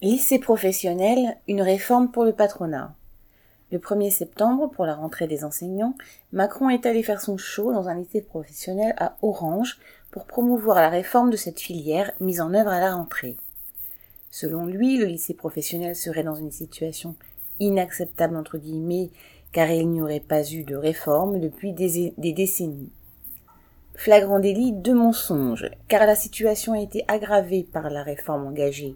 Lycée professionnel, une réforme pour le patronat. Le 1er septembre, pour la rentrée des enseignants, Macron est allé faire son show dans un lycée professionnel à Orange pour promouvoir la réforme de cette filière mise en œuvre à la rentrée. Selon lui, le lycée professionnel serait dans une situation inacceptable entre guillemets car il n'y aurait pas eu de réforme depuis des, des décennies. Flagrant délit de mensonge, car la situation a été aggravée par la réforme engagée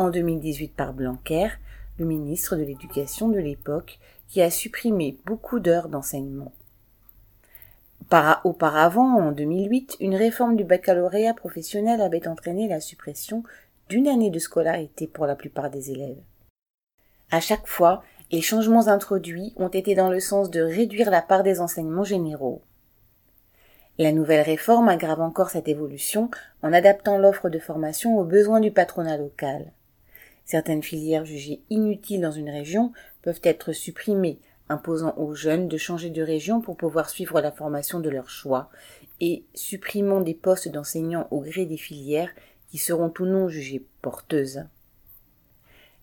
en 2018 par Blanquer, le ministre de l'Éducation de l'époque, qui a supprimé beaucoup d'heures d'enseignement. auparavant, en 2008, une réforme du baccalauréat professionnel avait entraîné la suppression d'une année de scolarité pour la plupart des élèves. À chaque fois, les changements introduits ont été dans le sens de réduire la part des enseignements généraux. La nouvelle réforme aggrave encore cette évolution en adaptant l'offre de formation aux besoins du patronat local. Certaines filières jugées inutiles dans une région peuvent être supprimées, imposant aux jeunes de changer de région pour pouvoir suivre la formation de leur choix, et supprimant des postes d'enseignants au gré des filières qui seront ou non jugées porteuses.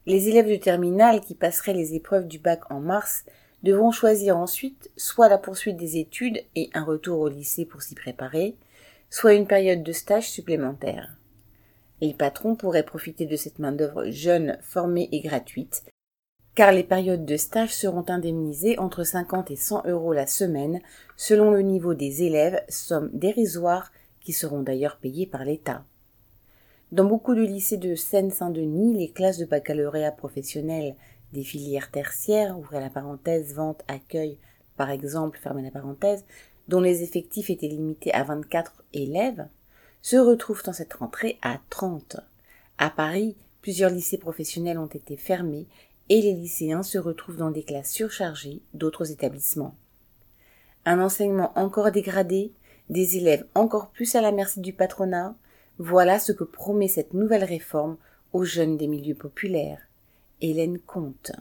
Les élèves de terminale qui passeraient les épreuves du bac en mars devront choisir ensuite soit la poursuite des études et un retour au lycée pour s'y préparer, soit une période de stage supplémentaire. Les patrons pourraient profiter de cette main-d'œuvre jeune, formée et gratuite, car les périodes de stage seront indemnisées entre 50 et 100 euros la semaine, selon le niveau des élèves, somme dérisoire qui seront d'ailleurs payées par l'État. Dans beaucoup de lycées de Seine-Saint-Denis, les classes de baccalauréat professionnel des filières tertiaires, ouvrez la parenthèse, vente, accueil, par exemple, fermez la parenthèse, dont les effectifs étaient limités à 24 élèves, se retrouvent en cette rentrée à 30. À Paris, plusieurs lycées professionnels ont été fermés et les lycéens se retrouvent dans des classes surchargées d'autres établissements. Un enseignement encore dégradé, des élèves encore plus à la merci du patronat, voilà ce que promet cette nouvelle réforme aux jeunes des milieux populaires. Hélène Comte.